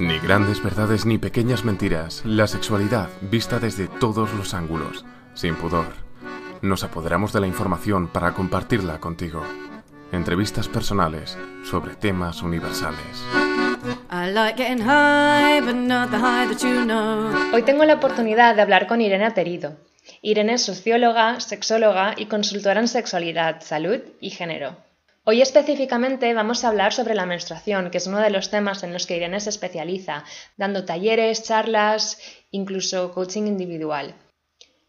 Ni grandes verdades ni pequeñas mentiras, la sexualidad vista desde todos los ángulos, sin pudor. Nos apoderamos de la información para compartirla contigo. Entrevistas personales sobre temas universales. Hoy tengo la oportunidad de hablar con Irene Aterido. Irene es socióloga, sexóloga y consultora en sexualidad, salud y género. Hoy específicamente vamos a hablar sobre la menstruación, que es uno de los temas en los que Irene se especializa, dando talleres, charlas, incluso coaching individual.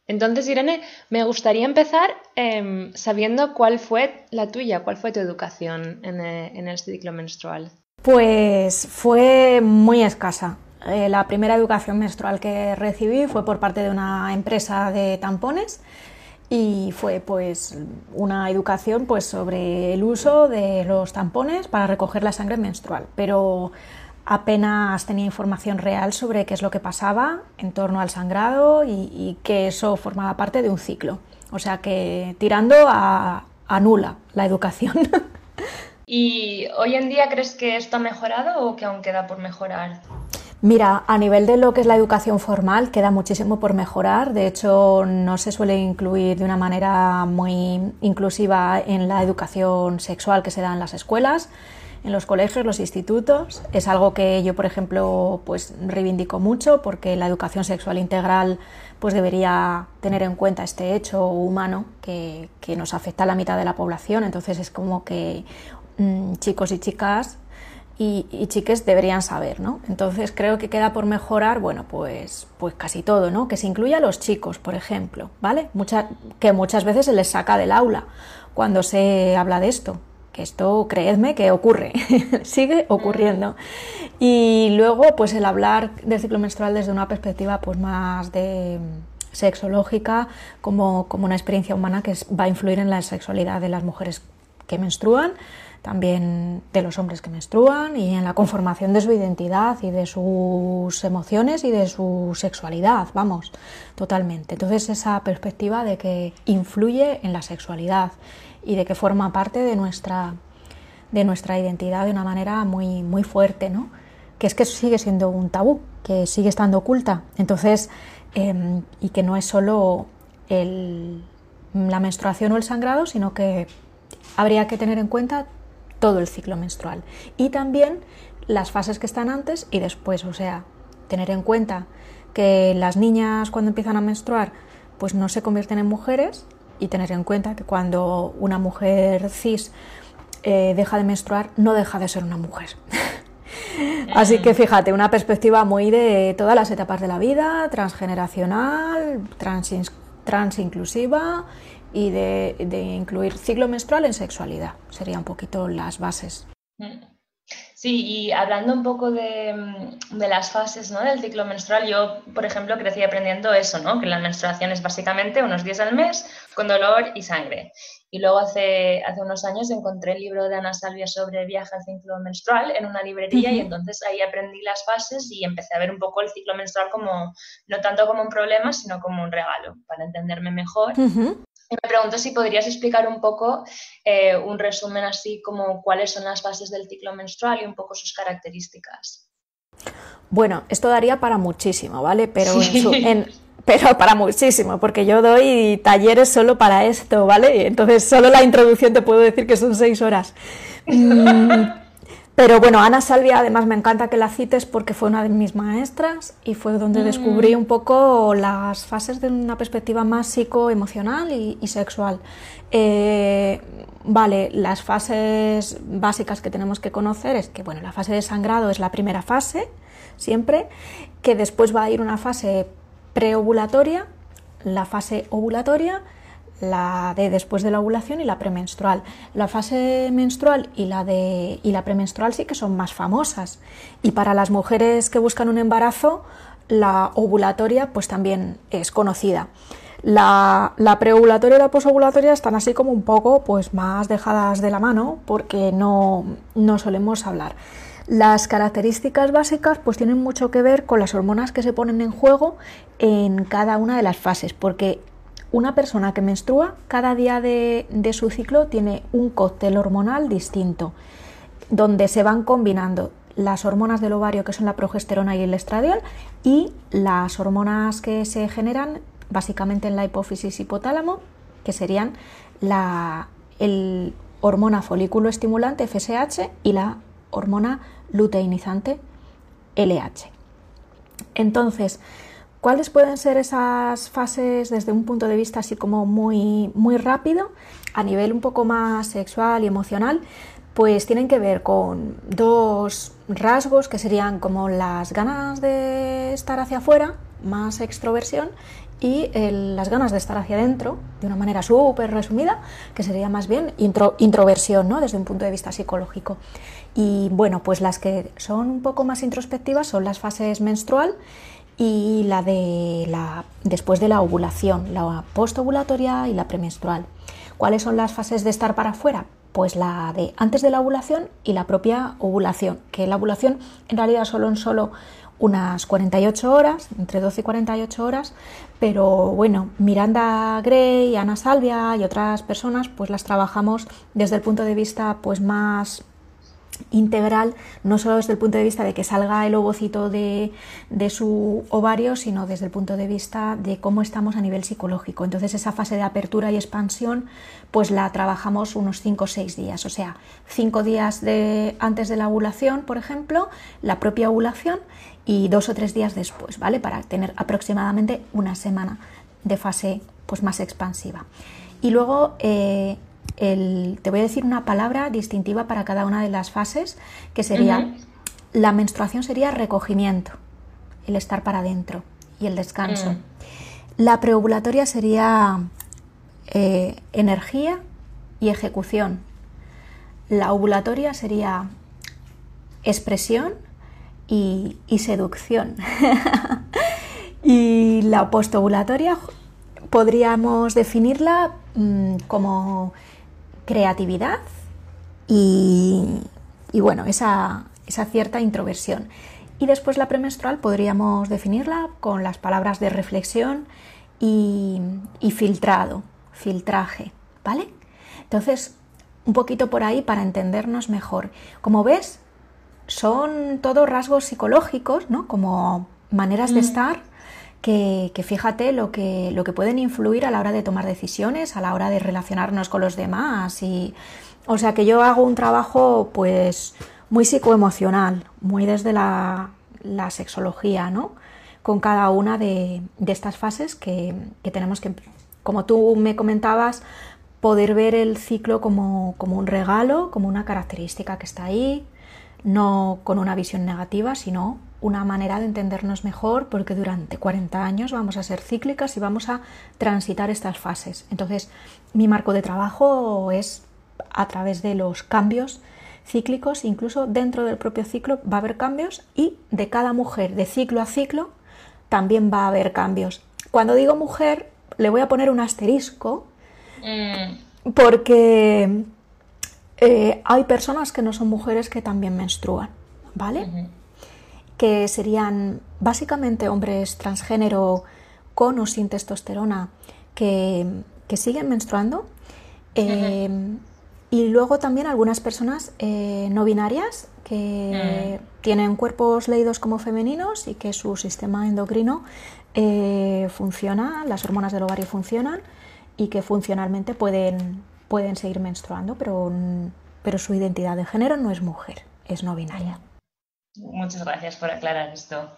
Entonces, Irene, me gustaría empezar em, sabiendo cuál fue la tuya, cuál fue tu educación en, eh, el ciclo menstrual. Pues fue muy escasa. Eh, la primera educación menstrual que recibí fue por parte de una empresa de tampones y fue pues una educación pues sobre el uso de los tampones para recoger la sangre menstrual, pero apenas tenía información real sobre qué es lo que pasaba en torno al sangrado y, que eso formaba parte de un ciclo. O sea que tirando a, a nula la educación. ¿Y hoy en día crees que esto ha mejorado o que aún queda por mejorar? Mira, a nivel de lo que es la educación formal, queda muchísimo por mejorar. De hecho, no se suele incluir de una manera muy inclusiva en la educación sexual que se da en las escuelas, en los colegios, los institutos. Es algo que yo, por ejemplo, pues reivindico mucho porque la educación sexual integral pues debería tener en cuenta este hecho humano que, nos afecta a la mitad de la población. Entonces es como que mm, chicos y chicas y, chiques deberían saber, ¿no? Entonces creo que queda por mejorar, bueno, pues, pues casi todo, ¿no? Que se incluya a los chicos, por ejemplo, ¿vale? que muchas veces se les saca del aula cuando se habla de esto, que esto, creedme, que ocurre, sigue ocurriendo. Y luego, pues el hablar del ciclo menstrual desde una perspectiva pues más de sexológica, como, como una experiencia humana que va a influir en la sexualidad de las mujeres que menstruan, también de los hombres que menstruan y en la conformación de su identidad y de sus emociones y de su sexualidad, vamos, totalmente. Entonces esa perspectiva de que influye en la sexualidad y de que forma parte de nuestra, de nuestra identidad de una manera muy, muy fuerte, ¿no? Que es que sigue siendo un tabú, que sigue estando oculta. Entonces, em, y que no es solo la menstruación o el sangrado, sino que habría que tener en cuenta todo el ciclo menstrual. Y también las fases que están antes y después, o sea, tener en cuenta que las niñas cuando empiezan a menstruar pues no se convierten en mujeres y tener en cuenta que cuando una mujer cis eh, deja de menstruar no deja de ser una mujer. Así que fíjate, una perspectiva muy de todas las etapas de la vida, transgeneracional, trans, transinclusiva y de, incluir ciclo menstrual en sexualidad. Serían un poquito las bases. Mm. Sí, y hablando un poco de, mm, de, las fases ¿no? del ciclo menstrual, yo, por ejemplo, crecí aprendiendo eso, ¿no? que la menstruación es básicamente unos días al mes con dolor y sangre. Y luego hace, hace unos años encontré el libro de Ana Salvia sobre viaje al ciclo menstrual en una librería y entonces ahí aprendí las fases y empecé a ver un poco el ciclo menstrual como, no tanto como un problema, sino como un regalo, para entenderme mejor. Y me pregunto si podrías explicar un poco eh, un resumen así como cuáles son las fases del ciclo menstrual y un poco sus características. Bueno, esto daría para muchísimo, ¿vale? Pero, pero para muchísimo, porque yo doy talleres solo para esto, ¿vale? Entonces solo la introducción te puedo decir que son seis horas. Pero bueno, Ana Salvia además me encanta que la cites porque fue una de mis maestras y fue donde mm. descubrí un poco las fases de una perspectiva más psicoemocional y, y sexual. Eh, vale, las fases básicas que tenemos que conocer es que bueno, la fase de sangrado es la primera fase, siempre, que después va a ir una fase preovulatoria, la fase ovulatoria, la de después de la ovulación y la premenstrual. La fase menstrual y la, de, y la premenstrual sí que son más famosas. Y para las mujeres que buscan un embarazo, la ovulatoria pues también es conocida. La, la preovulatoria y la posovulatoria están así como un poco pues más dejadas de la mano porque no, no solemos hablar. Las características básicas pues tienen mucho que ver con las hormonas que se ponen en juego en cada una de las fases, porque una persona que menstrua, cada día de, su ciclo tiene un cóctel hormonal distinto, donde se van combinando las hormonas del ovario que son la progesterona y el estradiol y las hormonas que se generan básicamente en la hipófisis hipotálamo que serían la el hormona folículo estimulante FSH y la hormona luteinizante LH. Entonces, ¿cuáles pueden ser esas fases desde un punto de vista así como muy, muy rápido, a nivel un poco más sexual y emocional? Pues tienen que ver con dos rasgos que serían como las ganas de estar hacia afuera, más extroversión, y las ganas de estar hacia adentro, de una manera súper resumida, que sería más bien introversión, ¿no? desde un punto de vista psicológico. Y bueno, pues las que son un poco más introspectivas son las fases menstrual y la de la después de la ovulación, la postovulatoria y la premenstrual. ¿Cuáles son las fases de estar para afuera? Pues la de antes de la ovulación y la propia ovulación, que la ovulación en realidad solo en solo unas 48 horas, entre 12 y 48 horas, pero bueno, Miranda Gray, Ana Salvia y otras personas pues las trabajamos desde el punto de vista pues más integral, no solo desde el punto de vista de que salga el ovocito de, su ovario, sino desde el punto de vista de cómo estamos a nivel psicológico. Entonces esa fase de apertura y expansión, pues la trabajamos unos 5 o 6 días, o sea, 5 días de, antes de la ovulación, por ejemplo, la propia ovulación y dos o tres días después, ¿vale? Para tener aproximadamente una semana de fase pues, más expansiva. Y luego eh, te voy a decir una palabra distintiva para cada una de las fases, que sería, la menstruación sería recogimiento, el estar para adentro y el descanso. Mm. La preovulatoria sería eh, energía y ejecución. La ovulatoria sería expresión y, seducción. y la postovulatoria podríamos definirla mm, como creatividad y, bueno, esa, cierta introversión. Y después la premenstrual podríamos definirla con las palabras de reflexión y, filtrado, filtraje, ¿vale? Entonces, un poquito por ahí para entendernos mejor. Como ves, son todos rasgos psicológicos, ¿no? Como maneras de mm. estar que, fíjate lo que, lo que pueden influir a la hora de tomar decisiones, a la hora de relacionarnos con los demás. Y, o sea que yo hago un trabajo pues muy psicoemocional, muy desde la, sexología, ¿no? Con cada una de, estas fases que, tenemos que, como tú me comentabas, poder ver el ciclo como, como un regalo, como una característica que está ahí, no con una visión negativa, sino una manera de entendernos mejor porque durante 40 años vamos a ser cíclicas y vamos a transitar estas fases. Entonces, mi marco de trabajo es a través de los cambios cíclicos, incluso dentro del propio ciclo va a haber cambios y de cada mujer, de ciclo a ciclo, también va a haber cambios. Cuando digo mujer, le voy a poner un asterisco mm. porque eh, hay personas que no son mujeres que también menstruan, ¿vale? Que serían básicamente hombres transgénero con o sin testosterona que, siguen menstruando. Em, y luego también algunas personas eh, no binarias que mm. tienen cuerpos leídos como femeninos y que su sistema endocrino eh, funciona, las hormonas del ovario funcionan y que funcionalmente pueden pueden seguir menstruando, pero, pero su identidad de género no es mujer, es no binaria. Muchas gracias por aclarar esto.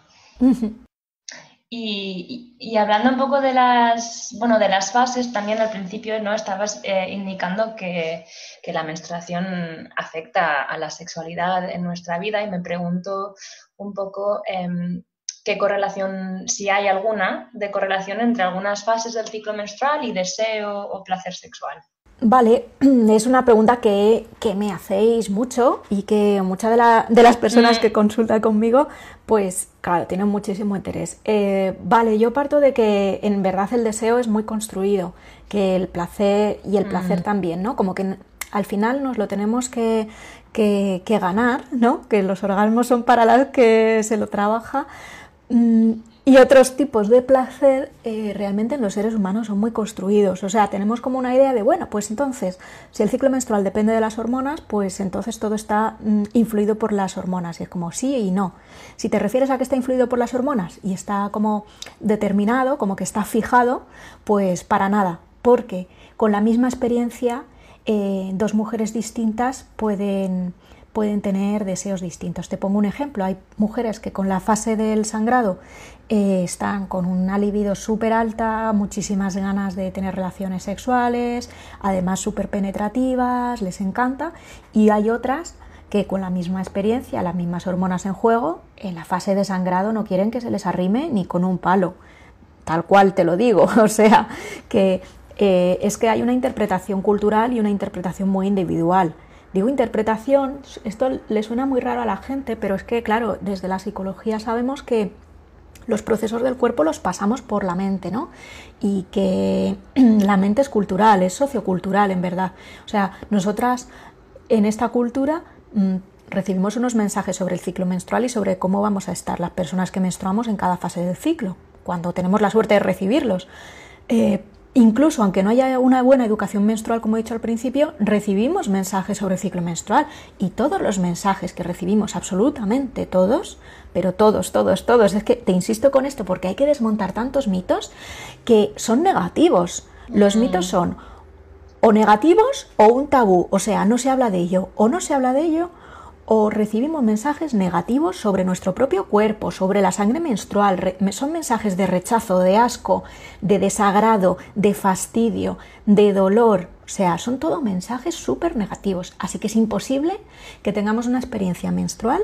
Y, hablando un poco de las, bueno, de las fases, también al principio ¿no? estabas eh, indicando que, la menstruación afecta a la sexualidad en nuestra vida y me pregunto un poco em, qué correlación, si hay alguna, de correlación entre algunas fases del ciclo menstrual y deseo o placer sexual. Vale, es una pregunta que, me hacéis mucho y que muchas de, las personas que mm. consultan conmigo, pues claro, tienen muchísimo interés. Eh, vale, yo parto de que en verdad el deseo es muy construido, que el placer y el placer mm. también, ¿no? Como que al final nos lo tenemos que, que, ganar, ¿no? Que los orgasmos son para las que se lo trabaja, mm, y otros tipos de placer eh, realmente en los seres humanos son muy construidos. O sea, tenemos como una idea de, bueno, pues entonces, si el ciclo menstrual depende de las hormonas, pues entonces todo está mm, influido por las hormonas. Y es como sí y no. Si te refieres a que está influido por las hormonas y está como determinado, como que está fijado, pues para nada. Porque con la misma experiencia, eh, dos mujeres distintas pueden pueden tener deseos distintos. Te pongo un ejemplo, hay mujeres que con la fase del sangrado eh, están con una libido súper alta, muchísimas ganas de tener relaciones sexuales, además súper penetrativas, les encanta, y hay otras que con la misma experiencia, las mismas hormonas en juego, en la fase de sangrado no quieren que se les arrime ni con un palo, tal cual te lo digo, o sea, que eh, es que hay una interpretación cultural y una interpretación muy individual. Digo interpretación, esto le suena muy raro a la gente, pero es que, claro, desde la psicología sabemos que los procesos del cuerpo los pasamos por la mente, ¿no? Y que la mente es cultural, es sociocultural, en verdad. O sea, nosotras en esta cultura mm, recibimos unos mensajes sobre el ciclo menstrual y sobre cómo vamos a estar las personas que menstruamos en cada fase del ciclo, cuando tenemos la suerte de recibirlos. Eh, Incluso aunque no haya una buena educación menstrual, como he dicho al principio, recibimos mensajes sobre el ciclo menstrual. Y todos los mensajes que recibimos, absolutamente todos, pero todos, todos, todos, es que te insisto con esto porque hay que desmontar tantos mitos que son negativos. Los mitos son o negativos o un tabú, o sea, no se habla de ello, o no se habla de ello, o recibimos mensajes negativos sobre nuestro propio cuerpo, sobre la sangre menstrual. Son mensajes de rechazo, de asco, de desagrado, de fastidio, de dolor. O sea, son todos mensajes súper negativos. Así que es imposible que tengamos una experiencia menstrual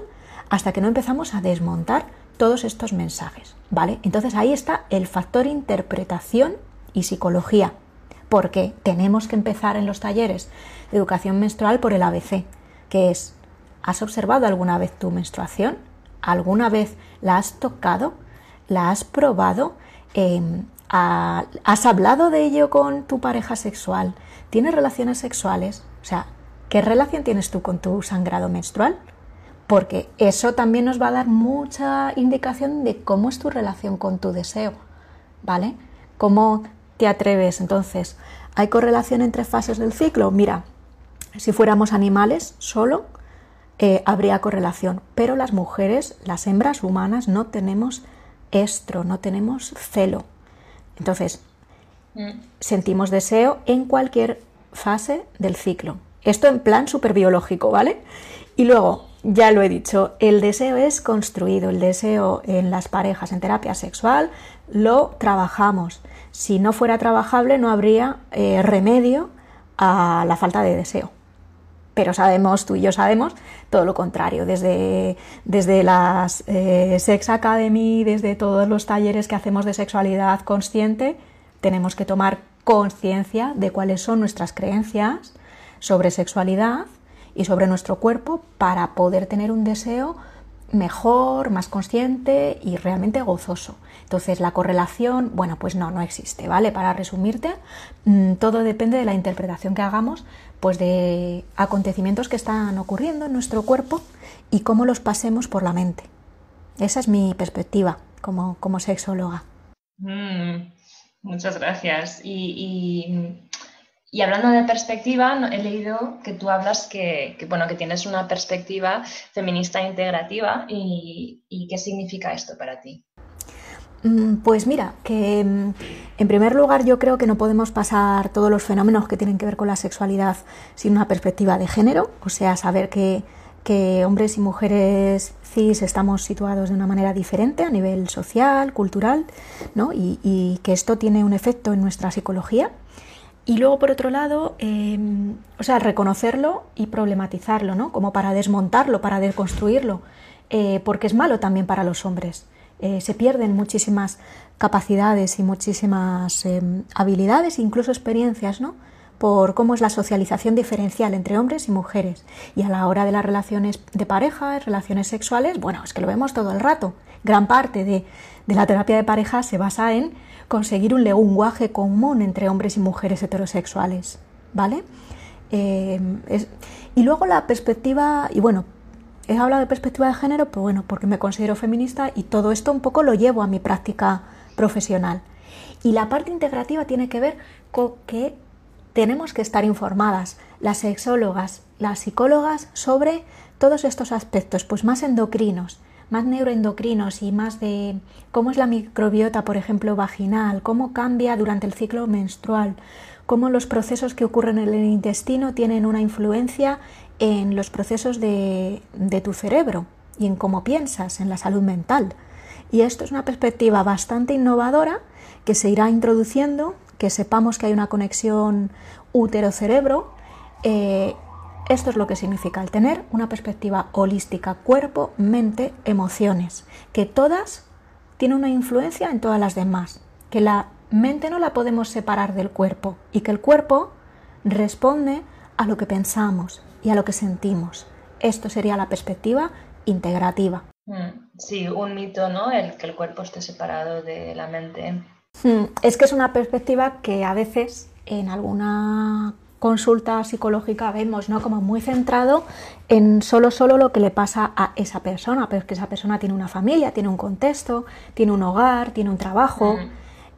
hasta que no empezamos a desmontar todos estos mensajes. ¿Vale? Entonces ahí está el factor interpretación y psicología. Porque tenemos que empezar en los talleres de educación menstrual por el ABC, que es ¿Has observado alguna vez tu menstruación? ¿Alguna vez la has tocado? ¿La has probado? Em, ¿Has hablado de ello con tu pareja sexual? ¿Tienes relaciones sexuales? O sea, ¿qué relación tienes tú con tu sangrado menstrual? Porque eso también nos va a dar mucha indicación de cómo es tu relación con tu deseo, ¿vale? ¿Cómo te atreves? Entonces, ¿hay correlación entre fases del ciclo? Mira, si fuéramos animales solo, eh, habría correlación. Pero las mujeres, las hembras humanas, no tenemos estro, no tenemos celo. Entonces, mm. sentimos deseo en cualquier fase del ciclo. Esto en plan super biológico, ¿vale? Y luego, ya lo he dicho, el deseo es construido, el deseo en las parejas, en terapia sexual, lo trabajamos. Si no fuera trabajable, no habría eh, remedio a la falta de deseo pero sabemos, tú y yo sabemos, todo lo contrario, desde, desde las eh, Sex Academy, desde todos los talleres que hacemos de sexualidad consciente, tenemos que tomar conciencia de cuáles son nuestras creencias sobre sexualidad y sobre nuestro cuerpo para poder tener un deseo mejor, más consciente y realmente gozoso. Entonces la correlación, bueno, pues no, no existe, ¿vale? Para resumirte, mm, todo depende de la interpretación que hagamos, pues de acontecimientos que están ocurriendo en nuestro cuerpo y cómo los pasemos por la mente. Esa es mi perspectiva como, como sexóloga. Mm, muchas gracias. y y hablando de perspectiva, he leído que tú hablas que, bueno, que tienes una perspectiva feminista integrativa y, qué significa esto para ti. Mm, pues mira, que mm, en primer lugar yo creo que no podemos pasar todos los fenómenos que tienen que ver con la sexualidad sin una perspectiva de género, o sea, saber que, hombres y mujeres cis estamos situados de una manera diferente a nivel social, cultural, ¿no? y, y que esto tiene un efecto en nuestra psicología y luego, por otro lado, em, o sea, reconocerlo y problematizarlo, ¿no? Como para desmontarlo, para deconstruirlo, eh, porque es malo también para los hombres. Eh, se pierden muchísimas capacidades y muchísimas em, habilidades, incluso experiencias, ¿no? por cómo es la socialización diferencial entre hombres y mujeres. Y a la hora de las relaciones de pareja, relaciones sexuales, bueno, es que lo vemos todo el rato. Gran parte de, de la terapia de pareja se basa en conseguir un lenguaje común entre hombres y mujeres heterosexuales, ¿vale? Eh, y luego la perspectiva, y bueno, he hablado de perspectiva de género, pues bueno, porque me considero feminista y todo esto un poco lo llevo a mi práctica profesional. Y la parte integrativa tiene que ver con que tenemos que estar informadas, las sexólogas, las psicólogas, sobre todos estos aspectos, pues más endocrinos, más neuroendocrinos y más de cómo es la microbiota, por ejemplo, vaginal, cómo cambia durante el ciclo menstrual, cómo los procesos que ocurren en el intestino tienen una influencia en los procesos de, tu cerebro y en cómo piensas, en la salud mental. Y esto es una perspectiva bastante innovadora que se irá introduciendo, que sepamos que hay una conexión útero-cerebro. Eh, esto es lo que significa el tener una perspectiva holística, cuerpo, mente, emociones, que todas tienen una influencia en todas las demás, que la mente no la podemos separar del cuerpo y que el cuerpo responde a lo que pensamos y a lo que sentimos. Esto sería la perspectiva integrativa. Mm, sí, un mito, ¿no? El que el cuerpo esté separado de la mente. Mm, es que es una perspectiva que a veces en alguna consulta psicológica vemos, ¿no? Como muy centrado en solo solo lo que le pasa a esa persona, pero es que esa persona tiene una familia, tiene un contexto, tiene un hogar, tiene un trabajo mm.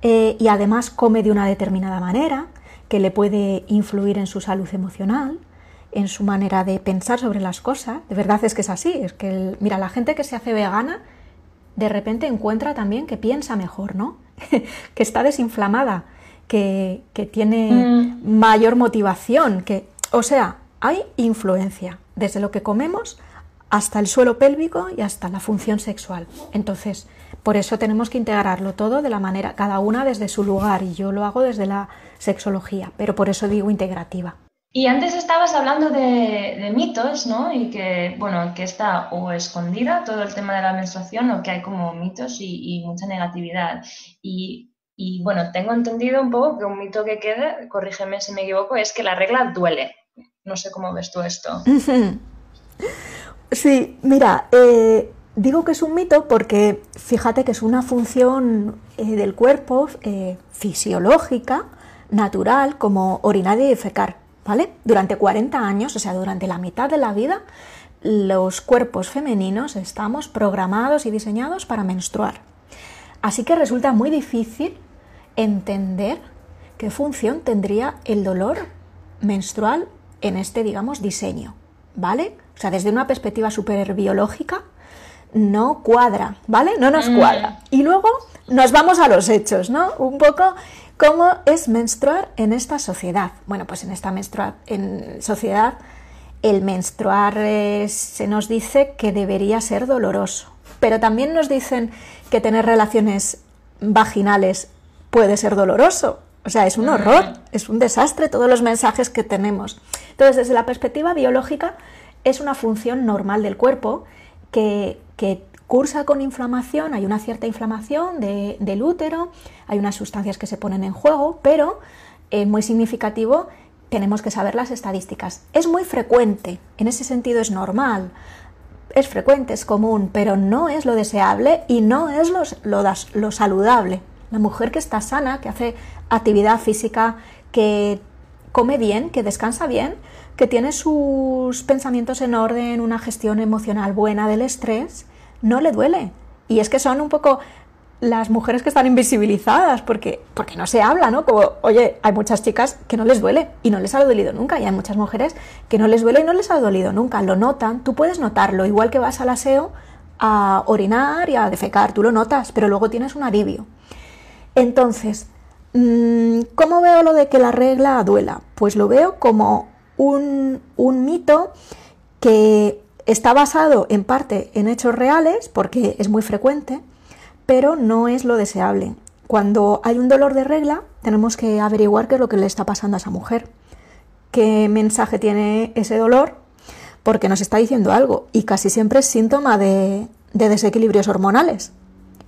eh, y además come de una determinada manera que le puede influir en su salud emocional, en su manera de pensar sobre las cosas. De verdad es que es así, es que mira, la gente que se hace vegana de repente encuentra también que piensa mejor, ¿no? que está desinflamada, que, tiene mm. mayor motivación, que, o sea, hay influencia desde lo que comemos hasta el suelo pélvico y hasta la función sexual. Entonces, por eso tenemos que integrarlo todo de la manera, cada una desde su lugar, y yo lo hago desde la sexología, pero por eso digo integrativa. Y antes estabas hablando de, mitos, ¿no? Y que, bueno, que está o escondida todo el tema de la menstruación o que hay como mitos y, mucha negatividad. Y, y, bueno, tengo entendido un poco que un mito que queda, corrígeme si me equivoco, es que la regla duele. No sé cómo ves tú esto. Sí, mira, eh, digo que es un mito porque fíjate que es una función eh, del cuerpo eh, fisiológica, natural, como orinar y defecar. ¿vale? Durante 40 años, o sea, durante la mitad de la vida, los cuerpos femeninos estamos programados y diseñados para menstruar. Así que resulta muy difícil entender qué función tendría el dolor menstrual en este, digamos, diseño, ¿vale? O sea, desde una perspectiva súper biológica, no cuadra, ¿vale? No nos mm. cuadra. Y luego nos vamos a los hechos, ¿no? Un poco ¿Cómo es menstruar en esta sociedad? Bueno, pues en esta en sociedad el menstruar eh, se nos dice que debería ser doloroso, pero también nos dicen que tener relaciones vaginales puede ser doloroso. O sea, es un horror, es un desastre todos los mensajes que tenemos. Entonces, desde la perspectiva biológica, es una función normal del cuerpo que, que cursa con inflamación, hay una cierta inflamación del útero, hay unas sustancias que se ponen en juego, pero es muy significativo, tenemos que saber las estadísticas. Es muy frecuente, en ese sentido es normal, es frecuente, es común, pero no es lo deseable y no es lo, lo saludable. La mujer que está sana, que hace actividad física, que come bien, que descansa bien, que tiene sus pensamientos en orden, una gestión emocional buena del estrés, no le duele. Y es que son un poco las mujeres que están invisibilizadas, porque, porque no se habla, ¿no? Como, oye, hay muchas chicas que no les duele y no les ha dolido nunca, y hay muchas mujeres que no les duele y no les ha dolido nunca, lo notan, tú puedes notarlo, igual que vas al aseo a orinar y a defecar, tú lo notas, pero luego tienes un alivio. Entonces, mm, ¿cómo veo lo de que la regla duela? Pues lo veo como un, un mito que Está basado en parte en hechos reales, porque es muy frecuente, pero no es lo deseable. Cuando hay un dolor de regla, tenemos que averiguar qué es lo que le está pasando a esa mujer, qué mensaje tiene ese dolor, porque nos está diciendo algo, y casi siempre es síntoma de, de desequilibrios hormonales.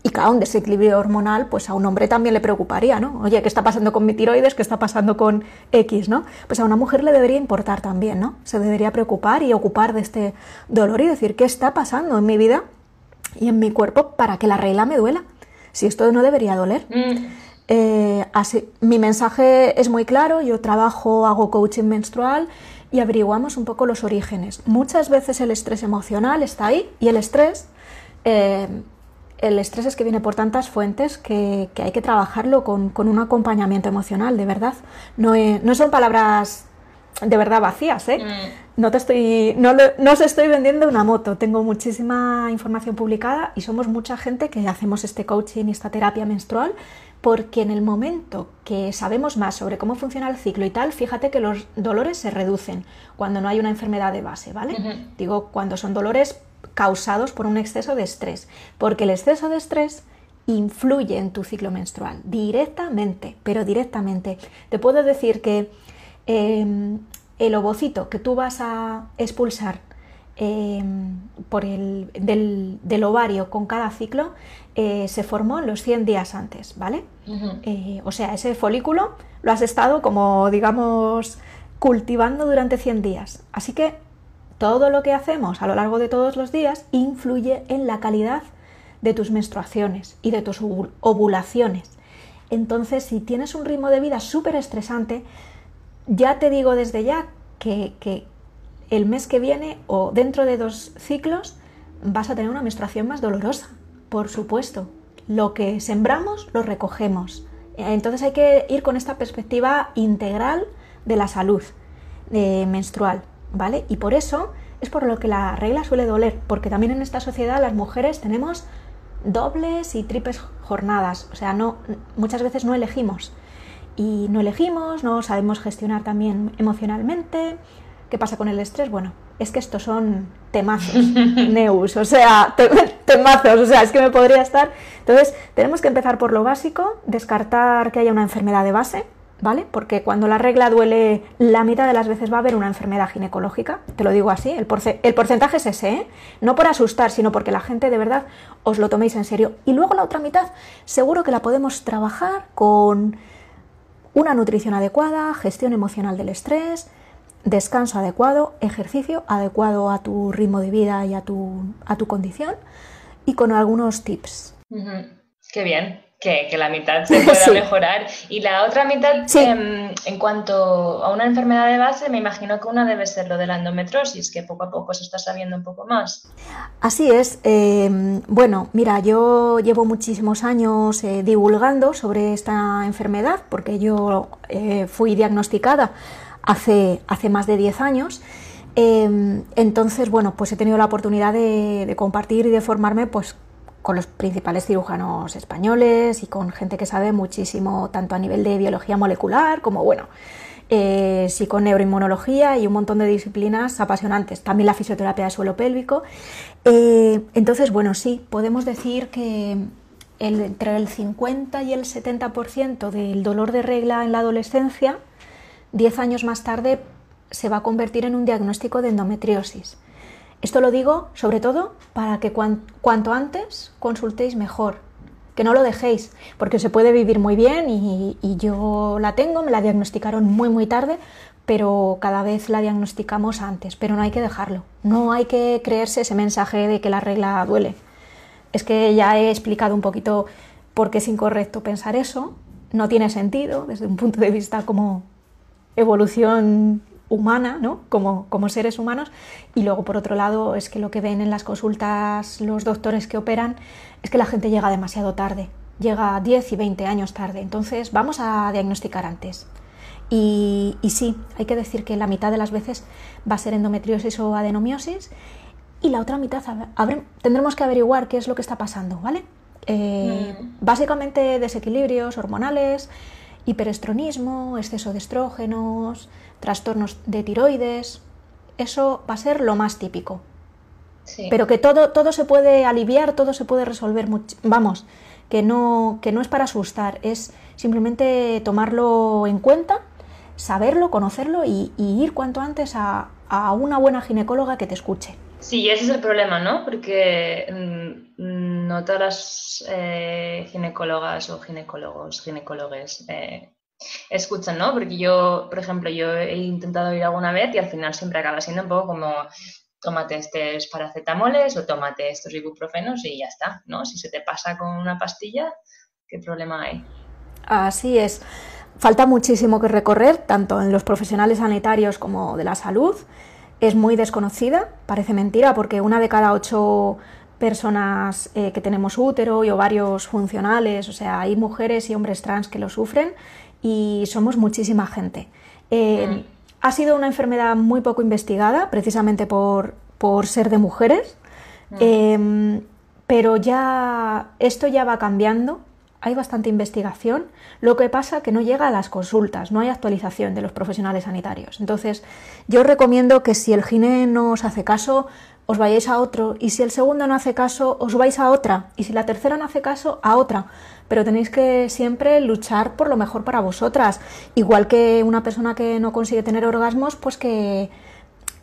Y cada un desequilibrio hormonal, pues a un hombre también le preocuparía, ¿no? Oye, ¿qué está pasando con mi tiroides? ¿Qué está pasando con X, ¿no? Pues a una mujer le debería importar también, ¿no? Se debería preocupar y ocupar de este dolor y decir, ¿qué está pasando en mi vida y en mi cuerpo para que la regla me duela? Si esto no debería doler. Mm. Eh, así, mi mensaje es muy claro, yo trabajo, hago coaching menstrual, y averiguamos un poco los orígenes. Muchas veces el estrés emocional está ahí y el estrés, eh, el estrés es que viene por tantas fuentes que, hay que trabajarlo con, un acompañamiento emocional, de verdad. No, no son palabras de verdad vacías, ¿eh? Mm. No te estoy, no, no os estoy vendiendo una moto, tengo muchísima información publicada y somos mucha gente que hacemos este coaching y esta terapia menstrual porque en el momento que sabemos más sobre cómo funciona el ciclo y tal, fíjate que los dolores se reducen cuando no hay una enfermedad de base, ¿vale? Digo, cuando son dolores causados por un exceso de estrés, porque el exceso de estrés influye en tu ciclo menstrual directamente, pero directamente. Te puedo decir que em, el ovocito que tú vas a expulsar em, por el, del, ovario con cada ciclo eh, se formó los 100 días antes, ¿vale? Eh, o sea, ese folículo lo has estado como, digamos, cultivando durante 100 días. Así que todo lo que hacemos a lo largo de todos los días influye en la calidad de tus menstruaciones y de tus ovulaciones. Entonces, si tienes un ritmo de vida súper estresante, ya te digo desde ya que, el mes que viene o dentro de dos ciclos vas a tener una menstruación más dolorosa por supuesto. Lo que sembramos lo recogemos. Entonces hay que ir con esta perspectiva integral de la salud menstrual, ¿vale? Y por eso es por lo que la regla suele doler, porque también en esta sociedad las mujeres tenemos dobles y triples jornadas, o sea, no muchas veces no elegimos y no elegimos, no sabemos gestionar también emocionalmente. ¿Qué pasa con el estrés? Bueno, es que estos son temazos, neus, o sea, temazos, o sea, es que me podría estar. Entonces, tenemos que empezar por lo básico, descartar que haya una enfermedad de base, ¿vale? Porque cuando la regla duele, la mitad de las veces va a haber una enfermedad ginecológica, te lo digo así, el, porcentaje es ese, ¿eh? No por asustar, sino porque la gente de verdad os lo toméis en serio. Y luego la otra mitad, seguro que la podemos trabajar con una nutrición adecuada, gestión emocional del estrés, descanso adecuado, ejercicio adecuado a tu ritmo de vida y a tu, a tu condición y con algunos tips. Qué bien, que, la mitad se pueda mejorar. Y la otra mitad, em, en, cuanto a una enfermedad de base, me imagino que una debe ser lo de la endometriosis, que poco a poco se está sabiendo un poco más. Así es. Em, bueno, mira, yo llevo muchísimos años eh, divulgando sobre esta enfermedad porque yo eh, fui diagnosticada hace, hace más de 10 años. Em, entonces, bueno, pues he tenido la oportunidad de, compartir y de formarme pues, con los principales cirujanos españoles y con gente que sabe muchísimo, tanto a nivel de biología molecular como, bueno, eh, sí con neuroinmunología y un montón de disciplinas apasionantes. También la fisioterapia de suelo pélvico. Eh, entonces, bueno, sí, podemos decir que entre el 50 y el 70% del dolor de regla en la adolescencia 10 años más tarde se va a convertir en un diagnóstico de endometriosis. Esto lo digo sobre todo para que cuanto antes consultéis mejor, que no lo dejéis, porque se puede vivir muy bien y, y, yo la tengo, me la diagnosticaron muy muy tarde, pero cada vez la diagnosticamos antes, pero no hay que dejarlo, no hay que creerse ese mensaje de que la regla duele. Es que ya he explicado un poquito por qué es incorrecto pensar eso, no tiene sentido desde un punto de vista como evolución humana, ¿no? Como, como, seres humanos. Y luego, por otro lado, es que lo que ven en las consultas los doctores que operan es que la gente llega demasiado tarde, llega 10 y 20 años tarde. Entonces, vamos a diagnosticar antes. Y, y sí, hay que decir que la mitad de las veces va a ser endometriosis o adenomiosis y la otra mitad tendremos que averiguar qué es lo que está pasando, ¿vale? Eh, mm. Básicamente desequilibrios hormonales, hiperestronismo, exceso de estrógenos, trastornos de tiroides. Eso va a ser lo más típico. Pero que todo, todo se puede aliviar, todo se puede resolver. Vamos, que no, que no es para asustar, es simplemente tomarlo en cuenta, saberlo, conocerlo y, ir cuanto antes a, a una buena ginecóloga que te escuche. Sí, ese es el problema, ¿no? Porque mm, no todas las eh, ginecólogas o ginecólogos, ginecólogues eh, escuchan, ¿no? Porque yo, por ejemplo, yo he intentado ir alguna vez y al final siempre acaba siendo un poco como tómate estos paracetamoles o tómate estos ibuprofenos y ya está, ¿no? Si se te pasa con una pastilla, ¿qué problema hay? Así es. falta muchísimo que recorrer, tanto en los profesionales sanitarios como de la salud. Es muy desconocida, parece mentira, porque una de cada ocho personas eh, que tenemos útero y ovarios funcionales, o sea, hay mujeres y hombres trans que lo sufren y somos muchísima gente. Eh, mm. Ha sido una enfermedad muy poco investigada, precisamente por, ser de mujeres, mm. em, pero ya esto ya va cambiando. Hay bastante investigación. Lo que pasa es que no llega a las consultas, no hay actualización de los profesionales sanitarios. Entonces, yo recomiendo que si el gine no os hace caso, os vayáis a otro, y si el segundo no hace caso, os vais a otra, y si la tercera no hace caso, a otra. Pero tenéis que siempre luchar por lo mejor para vosotras. Igual que una persona que no consigue tener orgasmos, pues que,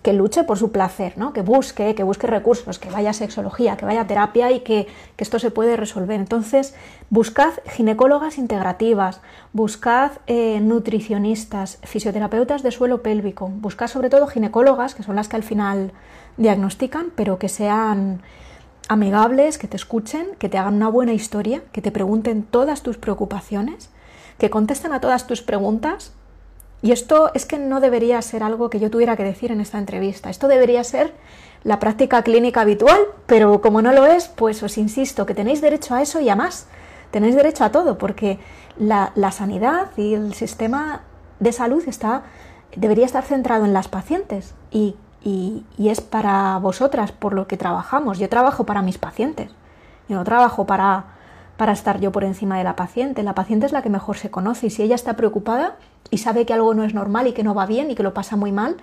que luche por su placer, ¿no? que busque, que busque recursos, que vaya a sexología, que vaya a terapia y que, que, esto se puede resolver. Entonces, buscad ginecólogas integrativas, buscad eh, nutricionistas, fisioterapeutas de suelo pélvico, buscad sobre todo ginecólogas, que son las que al final diagnostican, pero que sean amigables, que te escuchen, que te hagan una buena historia, que te pregunten todas tus preocupaciones, que contesten a todas tus preguntas y esto es que no debería ser algo que yo tuviera que decir en esta entrevista. Esto debería ser la práctica clínica habitual, pero como no lo es, pues os insisto que tenéis derecho a eso y a más. Tenéis derecho a todo, porque la, sanidad y el sistema de salud está, debería estar centrado en las pacientes y, y es para vosotras por lo que trabajamos. Yo trabajo para mis pacientes. Yo no trabajo para, para estar yo por encima de la paciente. La paciente es la que mejor se conoce y si ella está preocupada y sabe que algo no es normal y que no va bien y que lo pasa muy mal,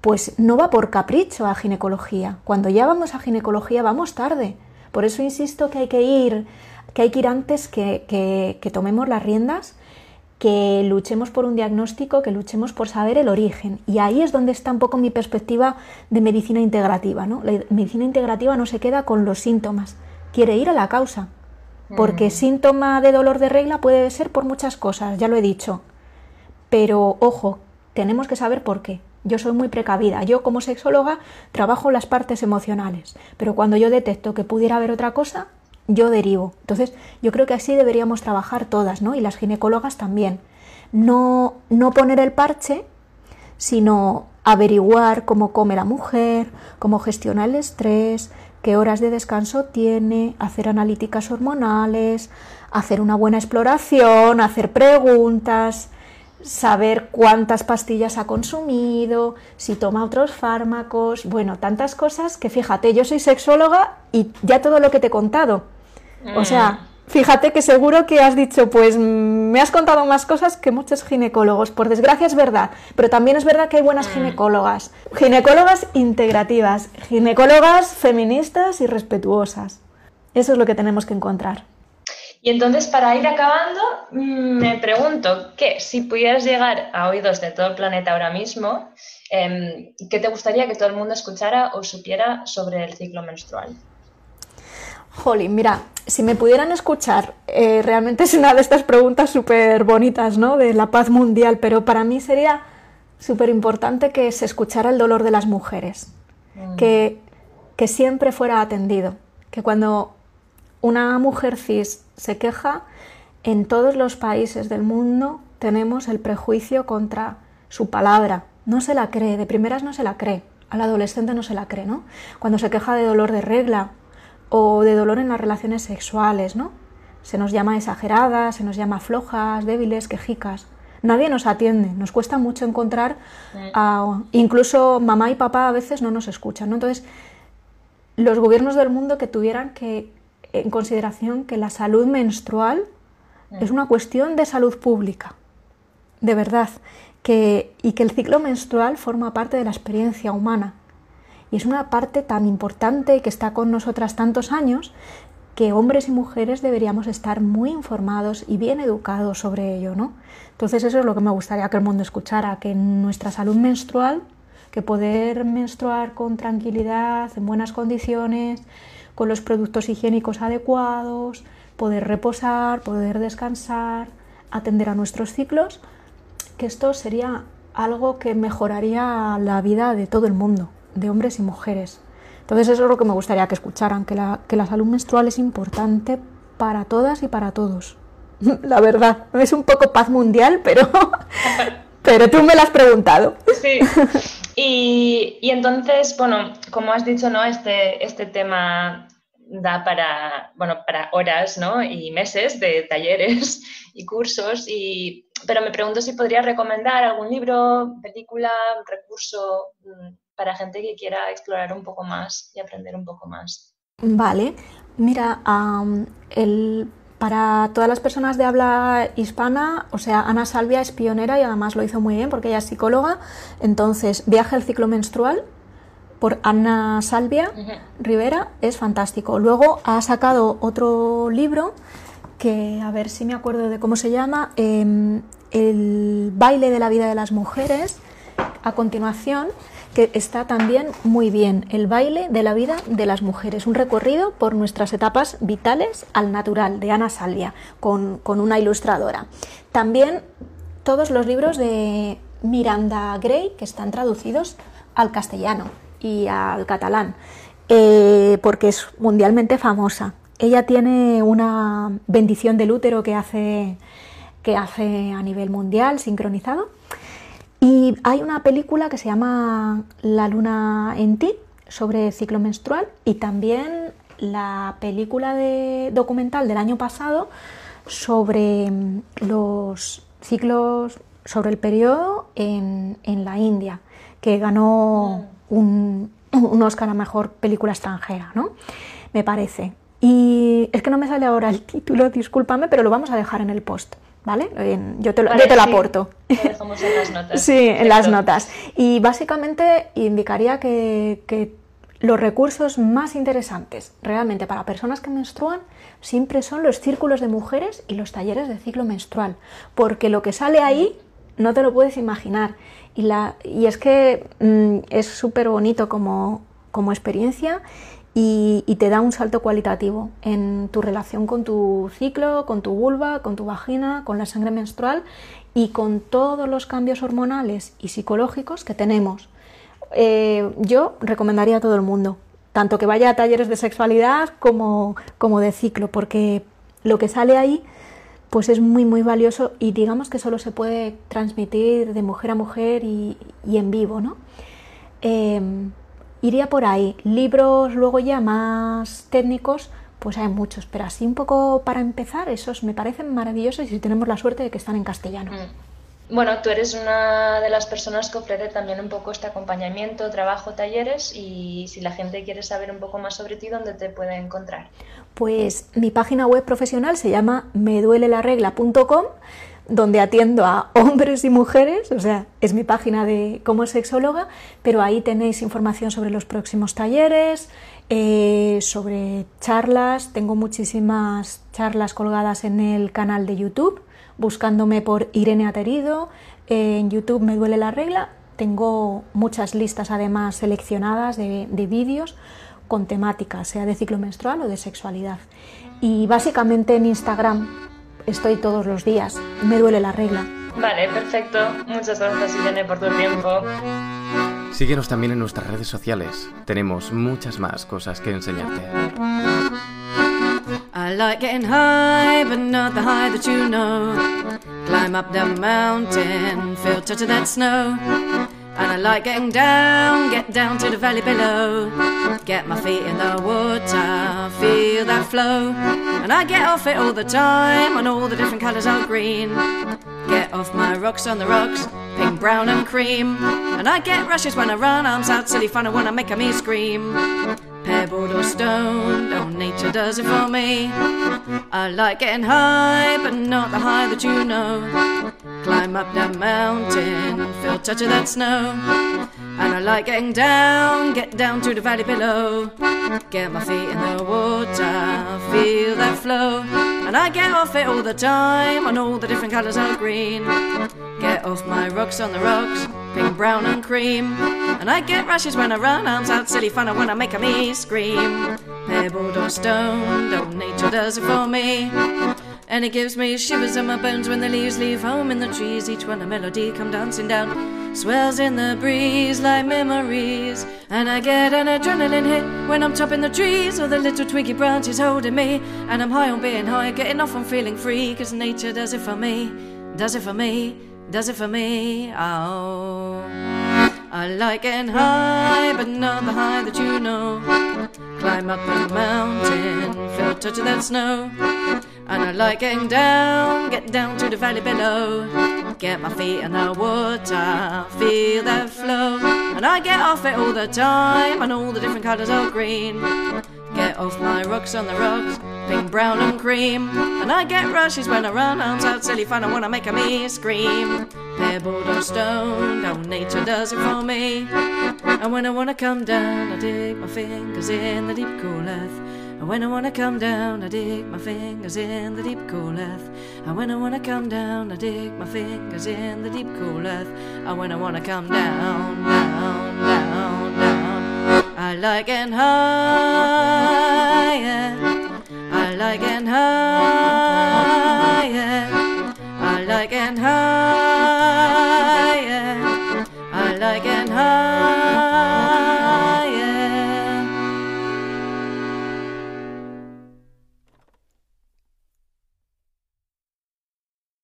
pues no va por capricho a ginecología. Cuando ya vamos a ginecología vamos tarde. Por eso insisto que hay que ir, que hay que ir antes que, que, tomemos las riendas, que luchemos por un diagnóstico, que luchemos por saber el origen. Y ahí es donde está un poco mi perspectiva de medicina integrativa. ¿no? La medicina integrativa no se queda con los síntomas, quiere ir a la causa porque mm. síntoma de dolor de regla puede ser por muchas cosas, ya lo he dicho. Pero ojo, tenemos que saber por qué. Yo soy muy precavida. Yo como sexóloga trabajo las partes emocionales, pero cuando yo detecto que pudiera haber otra cosa, yo derivo. Entonces, yo creo que así deberíamos trabajar todas, ¿no? Y las ginecólogas también. No, no poner el parche, sino averiguar cómo come la mujer, cómo gestiona el estrés, qué horas de descanso tiene, hacer analíticas hormonales, hacer una buena exploración, hacer preguntas, saber cuántas pastillas ha consumido, si toma otros fármacos, bueno, tantas cosas que fíjate, yo soy sexóloga y ya todo lo que te he contado. O sea, mm. Fíjate que seguro que has dicho, pues me has contado más cosas que muchos ginecólogos. Por desgracia es verdad, pero también es verdad que hay buenas mm. ginecólogas. Ginecólogas integrativas, ginecólogas feministas y respetuosas. Eso es lo que tenemos que encontrar. Y entonces, para ir acabando, mm, me pregunto que si pudieras llegar a oídos de todo el planeta ahora mismo, em, ¿qué te gustaría que todo el mundo escuchara o supiera sobre el ciclo menstrual? Jolín, mira, si me pudieran escuchar, eh, realmente es una de estas preguntas súper bonitas, ¿no? De la paz mundial, pero para mí sería súper importante que se escuchara el dolor de las mujeres, mm. que, que siempre fuera atendido, que cuando una mujer cis se queja, en todos los países del mundo tenemos el prejuicio contra su palabra. No se la cree, de primeras no se la cree. Al adolescente no se la cree, ¿no? Cuando se queja de dolor de regla, o de dolor en las relaciones sexuales, ¿no? Se nos llama exageradas, se nos llama flojas, débiles, quejicas. Nadie nos atiende, nos cuesta mucho encontrar, a, incluso mamá y papá a veces no nos escuchan, ¿no? Entonces, los gobiernos del mundo que tuvieran que en consideración que la salud menstrual es una cuestión de salud pública, de verdad, que, y que el ciclo menstrual forma parte de la experiencia humana y es una parte tan importante que está con nosotras tantos años que hombres y mujeres deberíamos estar muy informados y bien educados sobre ello, ¿no? Entonces eso es lo que me gustaría que el mundo escuchara, que nuestra salud menstrual, que poder menstruar con tranquilidad, en buenas condiciones, con los productos higiénicos adecuados, poder reposar, poder descansar, atender a nuestros ciclos, que esto sería algo que mejoraría la vida de todo el mundo de hombres y mujeres. Entonces eso es lo que me gustaría que escucharan, que la, que la salud menstrual es importante para todas y para todos. la verdad. Es un poco paz mundial, pero, pero tú me lo has preguntado. Sí. Y, y, entonces, bueno, como has dicho, ¿no? Este, este tema da para, bueno, para horas ¿no? y meses de talleres y cursos, y, pero me pregunto si podría recomendar algún libro, película, recurso mm, para gente que quiera explorar un poco más y aprender un poco más. Vale, mira, el, para todas las personas de habla hispana, o sea, Ana Salvia es pionera y además lo hizo muy bien porque ella es psicóloga, entonces Viaje al ciclo menstrual por Ana Salvia Rivera es fantástico. Luego ha sacado otro libro que, a ver si me acuerdo de cómo se llama, em, El baile de la vida de las mujeres, a continuación, que está también muy bien, El baile de la vida de las mujeres, un recorrido por nuestras etapas vitales al natural, de Ana Salvia, con, con una ilustradora. También todos los libros de Miranda Gray, que están traducidos al castellano y al catalán, eh, porque es mundialmente famosa. Ella tiene una bendición del útero que hace, que hace a nivel mundial, sincronizado. Y hay una película que se llama La luna en ti, sobre ciclo menstrual, y también la película de, documental del año pasado sobre mm, los ciclos, sobre el periodo en, en la India, que ganó mm un, Oscar a Mejor Película Extranjera, ¿no? Me parece. Y es que no me sale ahora el título, discúlpame, pero lo vamos a dejar en el post, ¿vale? yo te lo, te lo aporto. Lo dejamos en las notas. sí, en las notas. Y básicamente indicaría que, que los recursos más interesantes realmente para personas que menstruan siempre son los círculos de mujeres y los talleres de ciclo menstrual, porque lo que sale ahí no te lo puedes imaginar. Y, la, y es que mm, es súper bonito como, como experiencia y, te da un salto cualitativo en tu relación con tu ciclo, con tu vulva, con tu vagina, con la sangre menstrual y con todos los cambios hormonales y psicológicos que tenemos. Eh, yo recomendaría a todo el mundo, tanto que vaya a talleres de sexualidad como, como de ciclo, porque lo que sale ahí pues es muy muy valioso y digamos que solo se puede transmitir de mujer a mujer y, en vivo, ¿no? Em, iría por ahí. Libros luego ya más técnicos, pues hay muchos, pero así un poco para empezar, esos me parecen maravillosos y si tenemos la suerte de que están en castellano. Mm. Bueno, tú eres una de las personas que ofrece también un poco este acompañamiento, trabajo, talleres y si la gente quiere saber un poco más sobre ti, ¿dónde te puede encontrar? Pues mi página web profesional se llama meduelelarregla.com, donde atiendo a hombres y mujeres, o sea, es mi página de como sexóloga, pero ahí tenéis información sobre los próximos talleres, eh, sobre charlas, tengo muchísimas charlas colgadas en el canal de YouTube, buscándome por Irene Aterido, en YouTube me duele la regla, tengo muchas listas además seleccionadas de, de vídeos con temática, sea de ciclo menstrual o de sexualidad. Y básicamente en Instagram estoy todos los días. Me duele la regla. Vale, perfecto. Muchas gracias, Irene, por tu tiempo. Síguenos también en nuestras redes sociales. Tenemos muchas más cosas que enseñarte. I like getting high, but not the high that you know. Climb up the mountain, feel touch of that snow. And I like getting down, get down to the valley below. Get my feet in the water, feel that flow. And I get off it all the time on all the different colours are green. Get off my rocks on the rocks, pink, brown, and cream. And I get rushes when I run, arms out, silly fun, I wanna make a me scream. Pebbled or stone, oh, nature does it for me. I like getting high, but not the high that you know. Climb up that mountain, feel touch of that snow. And I like getting down, get down to the valley below. Get my feet in the water, feel that flow. And I get off it all the time on all the different colours of green. Get off my rocks on the rocks, pink, brown, and cream. And I get rushes when I run, arms out, silly fun, I wanna make a me scream. Pebbled or stone, don't nature does it for me. And it gives me shivers in my bones when the leaves leave home in the trees, each one a melody come dancing down. swells in the breeze like memories. And I get an adrenaline hit when I'm chopping the trees, or the little twiggy branches holding me. And I'm high on being high, getting off on feeling free, cause nature does it for me, does it for me, does it for me. Oh. I like getting high, but not the high that you know. Climb up a mountain, feel touch of that snow. And I like getting down, get down to the valley below. Get my feet in the water, feel that flow. And I get off it all the time, and all the different colours of green. Get off my rocks on the rocks, pink, brown, and cream. And I get rushes when I run, arms out, silly fun, I wanna make a me scream. Pebbled or stone, how nature does it for me. And when I wanna come down, I dig my fingers in the deep cool earth. And when I wanna come down, I dig my fingers in the deep cool earth. And when I wanna come down, I dig my fingers in the deep cool earth. And when I wanna come down, down, down, down, I like and higher. I like and higher. I like and higher.